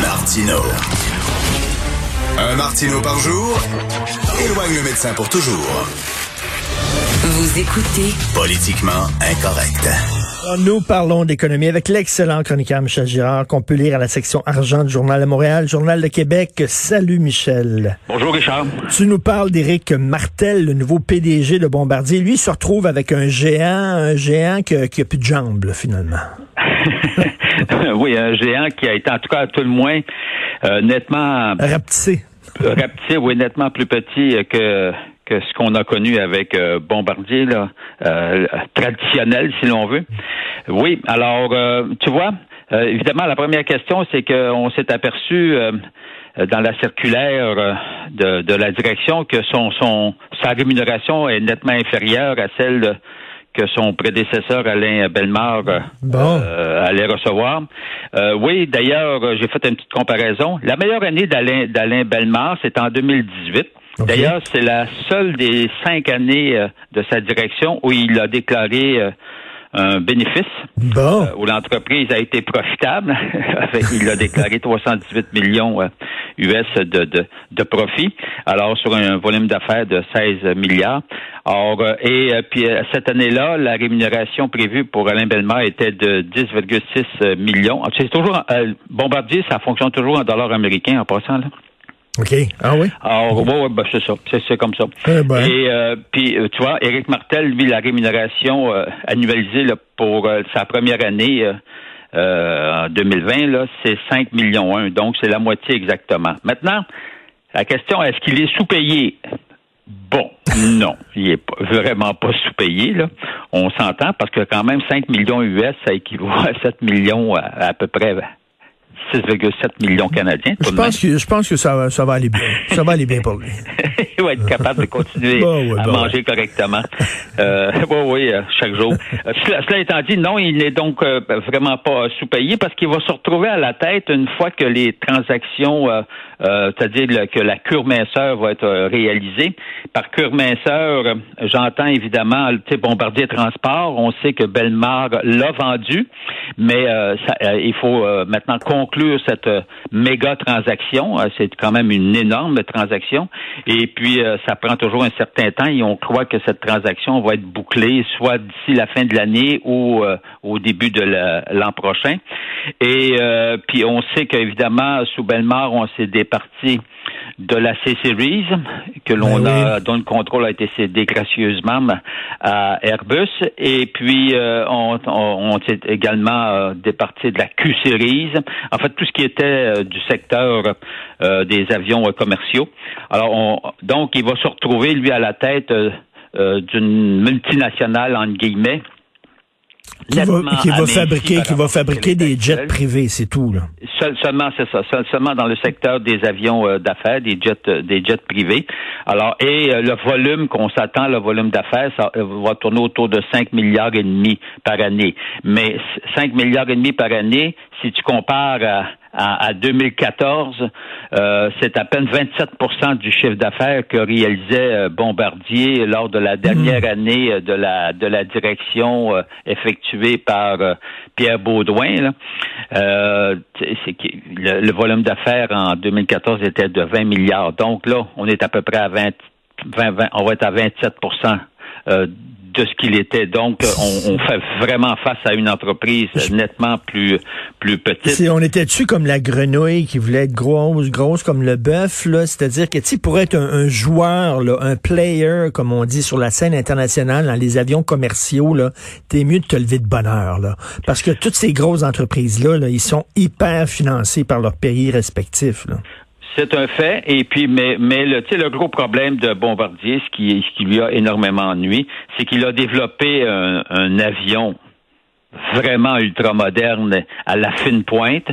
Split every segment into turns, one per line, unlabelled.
Martino. Un Martino par jour éloigne le médecin pour toujours.
Vous écoutez
Politiquement incorrect.
Nous parlons d'économie avec l'excellent chroniqueur Michel Girard qu'on peut lire à la section argent du Journal de Montréal, Journal de Québec. Salut Michel.
Bonjour Richard.
Tu nous parles d'Éric Martel, le nouveau PDG de Bombardier. Lui il se retrouve avec un géant, un géant qui, a, qui a plus de jambes là, finalement.
oui, un géant qui a été en tout cas à tout le moins euh, nettement
rapetissé.
rapetissé, oui, nettement plus petit que que ce qu'on a connu avec euh, Bombardier, là, euh, traditionnel, si l'on veut. Oui, alors, euh, tu vois, évidemment, la première question, c'est qu'on s'est aperçu dans la circulaire de, de, la direction que son, son sa rémunération est nettement inférieure à celle que son prédécesseur Alain Bellemare allait recevoir. oui, d'ailleurs, j'ai fait une petite comparaison. La meilleure année d'Alain d'Alain Bellemare, c'est en 2018. D'ailleurs, c'est la seule des cinq années euh, de sa direction où il a déclaré euh, un bénéfice,
bon.
Euh, où l'entreprise a été profitable. il a déclaré 318 millions US de, de, de, profit, alors sur un volume d'affaires de 16 milliards. Or, et puis cette année-là, la rémunération prévue pour Alain Bellemare était de 10,6 millions. C'est toujours Bombardier, ça fonctionne toujours en dollars américains en passant là.
OK. Ah oui?
Alors, ouais, ben, c'est ça. C'est comme ça.
Eh ben.
Et euh, puis, euh, tu vois, Éric Martel, lui, la rémunération euh, annualisée là, pour sa première année en 2020, là, c'est 5 millions 1. Donc, c'est la moitié exactement. Maintenant, la question, est-ce qu'il est sous-payé? Bon, non, il est vraiment pas sous-payé. Là. On s'entend parce que quand même 5 millions US, ça équivaut à 7 millions à, à peu près 6,7 millions canadiens.
Je pense, que, je pense que ça, ça va aller bien. Ça va aller bien pour lui.
Il va être capable de continuer
bah ouais,
à
bah
manger
ouais.
correctement. Euh, oui, oui, euh, chaque jour. Euh, cela, cela, étant dit, non, il n'est donc euh, vraiment pas sous-payé parce qu'il va se retrouver à la tête une fois que les transactions, c'est-à-dire que la cure minceur va être réalisée. Par cure minceur, j'entends évidemment, sais, Bombardier Transport. On sait que Belmar l'a vendu, mais ça, il faut maintenant conclure cette méga transaction. C'est quand même une énorme transaction. Et puis, euh, ça prend toujours un certain temps et on croit que cette transaction va être bouclée soit d'ici la fin de l'année ou euh, au début de l'an prochain. Et euh, puis, on sait qu'évidemment, sous Belmar, on s'est départi de la C-Series, que l'on
Ben oui.
a, dont le contrôle a été cédé gracieusement à Airbus. Et puis, euh, on, on, on s'est également euh, départi de la Q-Series. En fait, tout ce qui était euh, du secteur euh, des avions euh, commerciaux. Alors, on, donc, il va se retrouver, lui, à la tête d'une multinationale, entre guillemets,
Qui va, qui fabriquer, qui va fabriquer des jets privés, c'est tout, là.
Seul- seulement, c'est ça. Seul- seulement dans le secteur des avions euh, d'affaires, des jets, euh, des jets privés. Alors, et euh, le volume qu'on s'attend, le volume d'affaires, ça va tourner autour de 5 milliards et demi par année. Mais 5 milliards et demi par année, si tu compares à, à, à 2014, euh, c'est à peine 27% du chiffre d'affaires que réalisait euh, Bombardier lors de la dernière année euh, de la de la direction euh, effectuée par Pierre Baudouin. Là. Euh, le, le volume d'affaires en 2014 était de 20 milliards. Donc là, on est à peu près à 20, 20, 20 on va être à 27 euh, de ce qu'il était. Donc, euh, on, on fait vraiment face à une entreprise nettement plus plus petite.
C'est- on était dessus comme la grenouille qui voulait être grosse, grosse comme le bœuf, là? C'est-à-dire que, tu pour être un, un joueur, là, un player, comme on dit sur la scène internationale, dans les avions commerciaux, là, t'es mieux de te lever de bonne heure, là. Parce que toutes ces grosses entreprises-là, là, ils sont hyper financés par leurs pays respectifs, là.
C'est un fait. Et puis, mais, mais le, le gros problème de Bombardier, ce qui, lui a énormément ennuyé, c'est qu'il a développé un avion vraiment ultra moderne à la fine pointe,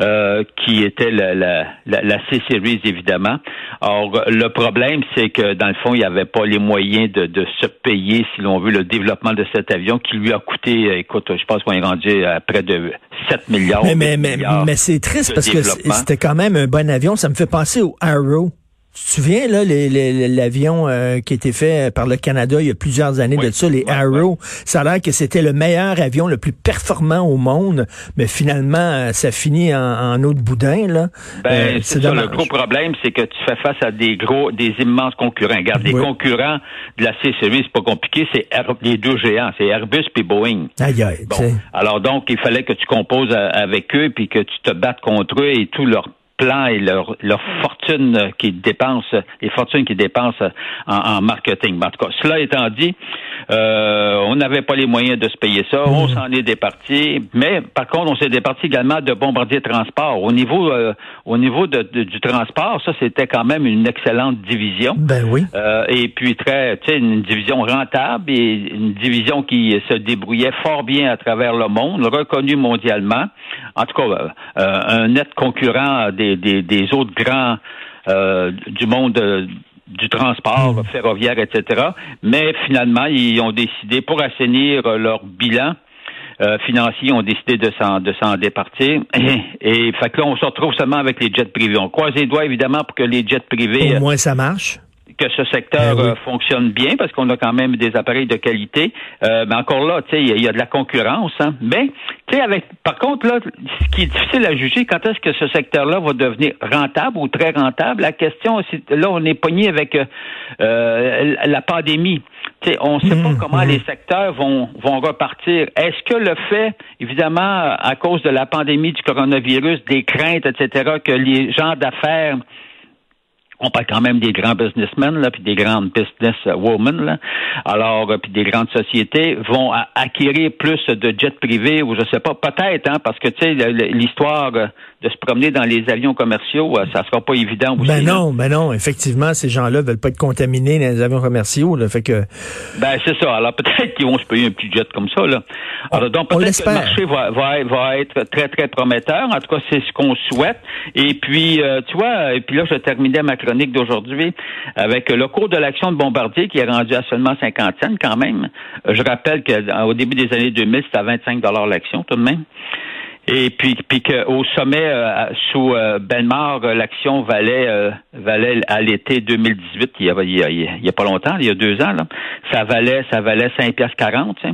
euh, qui était la, la, la, C-Series, évidemment. Or, le problème, c'est que, dans le fond, il n'y avait pas les moyens de, de, se payer, si l'on veut, le développement de cet avion qui lui a coûté, écoute, je pense qu'on est rendu à près de 7 milliards.
Mais, mais, mais, c'est triste parce que c'était quand même un bon avion. Ça me fait penser au Arrow. Tu te souviens, là, l'avion euh, qui a été fait par le Canada il y a plusieurs années de ça, les Arrow, ça a l'air que c'était le meilleur avion, le plus performant au monde, mais finalement, euh, ça finit en, de boudin, là.
Ben, euh, c'est ça, le gros problème, c'est que tu fais face à des gros, des immenses concurrents. Regarde, les concurrents de la C-Series, c'est pas compliqué, c'est les deux géants, c'est Airbus puis Boeing.
Aïe, aïe,
bon. Alors donc, il fallait que tu composes avec eux puis que tu te battes contre eux et tout leur et leur, leur fortune qu'ils dépensent, les fortunes qu'ils dépensent en, marketing. En tout cas, cela étant dit, euh, on n'avait pas les moyens de se payer ça. On mmh. s'en est départi. Mais par contre, on s'est départi également de Bombardier Transport. Au niveau, euh, au niveau de, du transport, ça c'était quand même une excellente division.
Ben oui.
Euh, et puis très, tu sais, une division rentable et une division qui se débrouillait fort bien à travers le monde, reconnue mondialement. En tout cas, un net concurrent des, des, des autres grands du monde du transport hmm. ferroviaire, etc. Mais finalement, ils ont décidé, pour assainir leur bilan, euh, financier ils ont décidé de s'en de s'en départir. Et, et, fait que là, on se retrouve seulement avec les jets privés. On croise les doigts évidemment pour que les jets privés.
Au moins ça marche
que ce secteur ben euh, fonctionne bien parce qu'on a quand même des appareils de qualité. Euh, mais encore là, tu sais, il y, a de la concurrence. Hein. Mais tu sais, avec par contre là, ce qui est difficile à juger, quand est-ce que ce secteur-là va devenir rentable ou très rentable? La question, c'est là, on est pogné avec euh, la pandémie. sais, on ne sait pas mmh, comment mmh. les secteurs vont, vont repartir. Est-ce que le fait, évidemment, à cause de la pandémie du coronavirus, des craintes, etc., que les gens d'affaires on parle quand même des grands businessmen là, puis des grandes businesswomen là. Alors, euh, puis des grandes sociétés vont acquérir plus de jets privés ou je sais pas, peut-être, hein, parce que tu sais l'histoire de se promener dans les avions commerciaux, euh, ça sera pas évident aussi.
Ben non, ben non, effectivement, ces gens-là veulent pas être contaminés dans les avions commerciaux, là, fait que.
Ben c'est ça. Alors peut-être qu'ils vont se payer un petit jet comme ça, là. Alors donc peut-être que le marché va, va, va, être très très prometteur. En tout cas, c'est ce qu'on souhaite. Et puis, euh, tu vois, et puis là, je terminais ma chronique d'aujourd'hui avec le cours de l'action de Bombardier qui est rendu à seulement 50 cents quand même. Je rappelle qu'au début des années 2000, c'était à 25 l'action tout de même. Et puis, puis qu'au sommet, euh, sous euh, euh, l'action valait, euh, valait à l'été 2018, il y, a, il, y a, pas longtemps, il y a deux ans, là, ça valait ça valait 5 pièces 40. Mmh,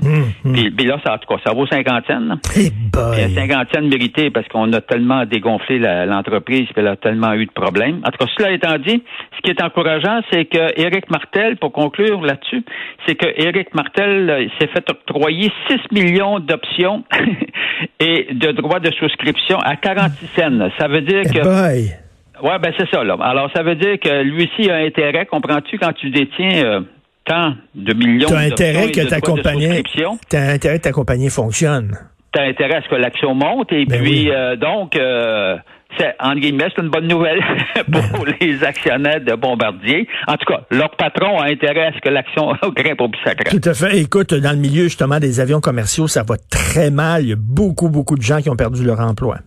mmh. Puis, là, ça, en tout cas, ça vaut cinquantaine.
Hey boy.
cinquantaine méritée parce qu'on a tellement dégonflé l'entreprise, puis elle a tellement eu de problèmes. En tout cas, cela étant dit, ce qui est encourageant, c'est que Éric Martel, pour conclure là-dessus, c'est que Éric Martel s'est fait octroyer 6 millions d'options et de droits de souscription à 46 cents. Ça veut dire que... Ouais, ben c'est ça. Là. Alors, ça veut dire que lui aussi a intérêt, comprends-tu, quand tu détiens euh, tant de millions
as intérêt que ta compagnie, as intérêt que ta compagnie fonctionne.
Tu as intérêt à ce que l'action monte et ben puis euh, donc euh, c'est en guillemets c'est une bonne nouvelle pour les actionnaires de Bombardier. En tout cas, leur patron a intérêt à ce que l'action grimpe au sacré.
Tout à fait. Écoute, dans le milieu justement des avions commerciaux, ça va très mal. Il y a beaucoup beaucoup de gens qui ont perdu leur emploi.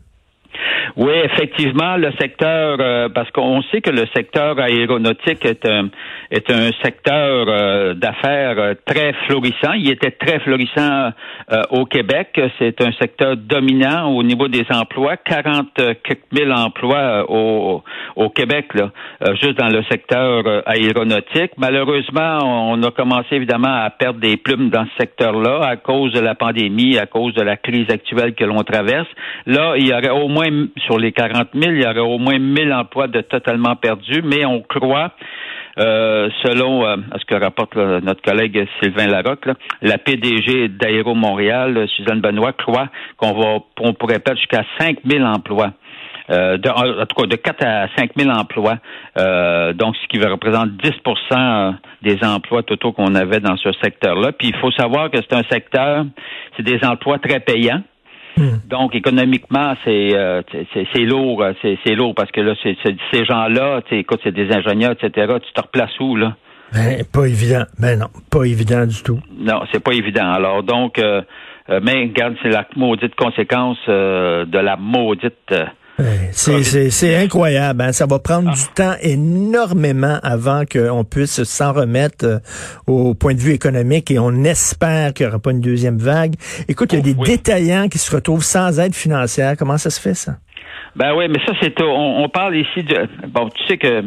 Oui, effectivement, le secteur, euh, parce qu'on sait que le secteur aéronautique est un, est un secteur euh, d'affaires euh, très florissant. Il était très florissant au Québec. C'est un secteur dominant au niveau des emplois. 40 000 emplois au, au Québec, là, juste dans le secteur aéronautique. Malheureusement, on a commencé évidemment à perdre des plumes dans ce secteur-là à cause de la pandémie, à cause de la crise actuelle que l'on traverse. Là, il y aurait au moins sur les 40 000, il y aurait au moins 1000 emplois de totalement perdus, mais on croit euh, selon euh, ce que rapporte notre collègue Sylvain Larocque, la PDG d'Aéro Montréal, Suzanne Benoît, croit qu'on va on pourrait perdre jusqu'à 5 000 emplois. Euh, de, en tout cas de 4 à 5 000 emplois, donc ce qui représente 10% des emplois totaux qu'on avait dans ce secteur-là. Puis il faut savoir que c'est un secteur, c'est des emplois très payants. Hmm. Donc, économiquement, c'est euh, c'est lourd, euh, c'est lourd parce que là, c'est ces gens-là, écoute, c'est des ingénieurs, etc. Tu te replaces où, là?
Ben, pas évident. Ben non, pas évident du tout.
Non, c'est pas évident. Alors, donc, euh, Euh, mais regarde, c'est la maudite conséquence euh, de la maudite.
C'est- incroyable. hein. Ça va prendre du temps énormément avant qu'on puisse s'en remettre euh, au point de vue économique et on espère qu'il n'y aura pas une deuxième vague. Écoute, il y a des
oui.
détaillants qui se retrouvent sans aide financière. Comment ça se fait, ça?
Ben oui, mais ça, c'est. On, on parle ici de. Bon, tu sais que.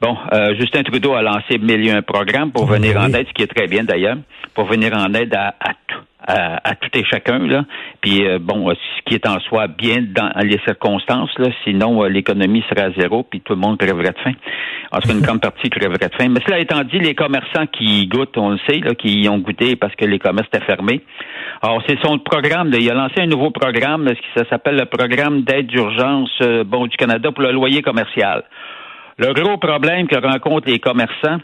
Bon, euh, Justin Trudeau a lancé mille et un programmes pour venir
Oui.
en aide, ce qui est très bien d'ailleurs, pour venir en aide à, à tout. À, à tout et chacun là, puis euh, bon, euh, ce qui est en soi bien dans les circonstances là, sinon euh, l'économie serait à zéro puis tout le monde crèverait de faim. En tout cas, une grande partie crèverait de faim. Mais cela étant dit, les commerçants qui goûtent, on le sait, là, qui y ont goûté parce que les commerces étaient fermés. Alors, c'est son programme. là. il a lancé un nouveau programme, ce qui s'appelle le programme d'aide d'urgence euh, bon du Canada pour le loyer commercial. Le gros problème que rencontrent les commerçants,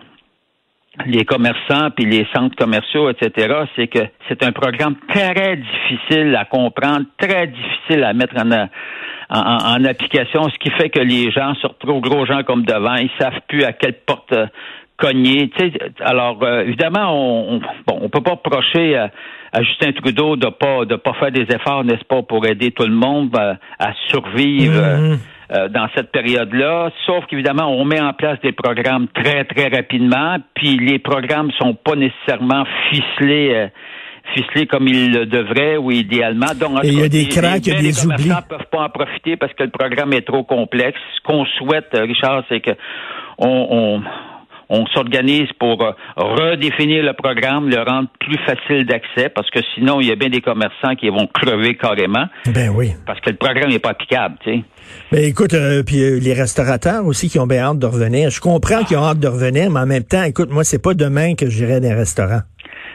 les commerçants puis les centres commerciaux, etc., c'est que c'est un programme très difficile à comprendre, très difficile à mettre en, en, en- application, ce qui fait que les gens se retrouvent gros gens comme devant, ils savent plus à quelle porte euh, cogner. Tu sais, alors euh, évidemment, on, on, bon, on peut pas reprocher à, à Justin Trudeau de pas de pas faire des efforts, n'est-ce pas, pour aider tout le monde euh, à survivre. euh,
Mhm.
Euh, dans cette période-là, sauf qu'évidemment, on met en place des programmes très, très rapidement, puis les programmes sont pas nécessairement ficelés. euh, ficelés comme ils le devraient ou idéalement. Donc,
il y a des
les-
cracks, il y a
les
des oublis.
commerçants peuvent pas en profiter parce que le programme est trop complexe. Ce qu'on souhaite, euh, Richard, c'est que on, on, on s'organise pour euh, redéfinir le programme, le rendre plus facile d'accès, parce que sinon, il y a bien des commerçants qui vont crever carrément,
Ben oui.
parce que le programme n'est pas applicable, tu sais.
Ben écoute, euh, puis euh, les restaurateurs aussi qui ont bien hâte de revenir. Je comprends qu'ils ont hâte de revenir, mais en même temps, écoute, moi, c'est pas demain que j'irai dans un restaurant.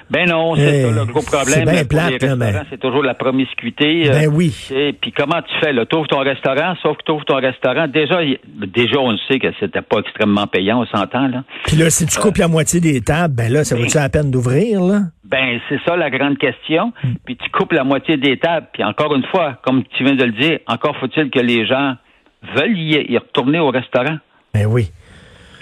Ben non, c'est
Hey,
ça le gros
c'est
problème. pour les
mais-
c'est toujours la promiscuité. euh,
Ben oui.
tu sais, Puis comment tu fais? là? T'ouvres ton restaurant, sauf que t'ouvres ton restaurant. Déjà, déjà on le sait que c'était pas extrêmement payant, on s'entend, là.
Puis là, si tu coupes la moitié des tables, ben là, ça vaut-tu la peine d'ouvrir, là?
Ben, c'est ça la grande question.
Hmm.
Puis tu coupes la moitié des tables. Puis encore une fois, comme tu viens de le dire, encore faut-il que les gens veulent y, y retourner au restaurant.
Ben oui.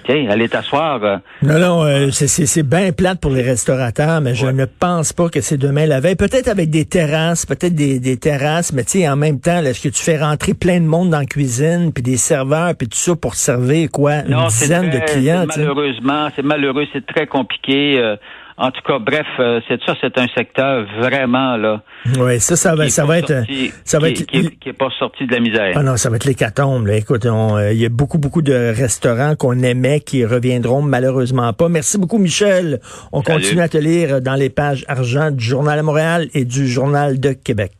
Aller t'asseoir. euh,
Non, non, euh, c'est- c'est c'est bien plate pour les restaurateurs, mais je ne pense pas que c'est demain la veille. Peut-être avec des terrasses, peut-être des, des terrasses, mais tu sais, en même temps, est-ce que tu fais rentrer plein de monde dans la cuisine, puis des serveurs, puis tout ça pour servir, quoi, une
Non, c'est
dizaine de clients?
Malheureusement, c'est malheureux, c'est très compliqué. euh, en tout cas, bref, euh, c'est ça, c'est un secteur vraiment là.
Oui, ça, ça va,
est
ça va être,
sorti-
ça va
qui,
être,
qui est- qui est pas sorti de la misère.
Ah non, ça va être l'hécatombe. là. Écoute, euh, il y a beaucoup, beaucoup de restaurants qu'on aimait qui reviendront malheureusement pas. Merci beaucoup, Michel. On
Salut.
continue à te lire dans les pages argent du Journal de Montréal et du Journal de Québec.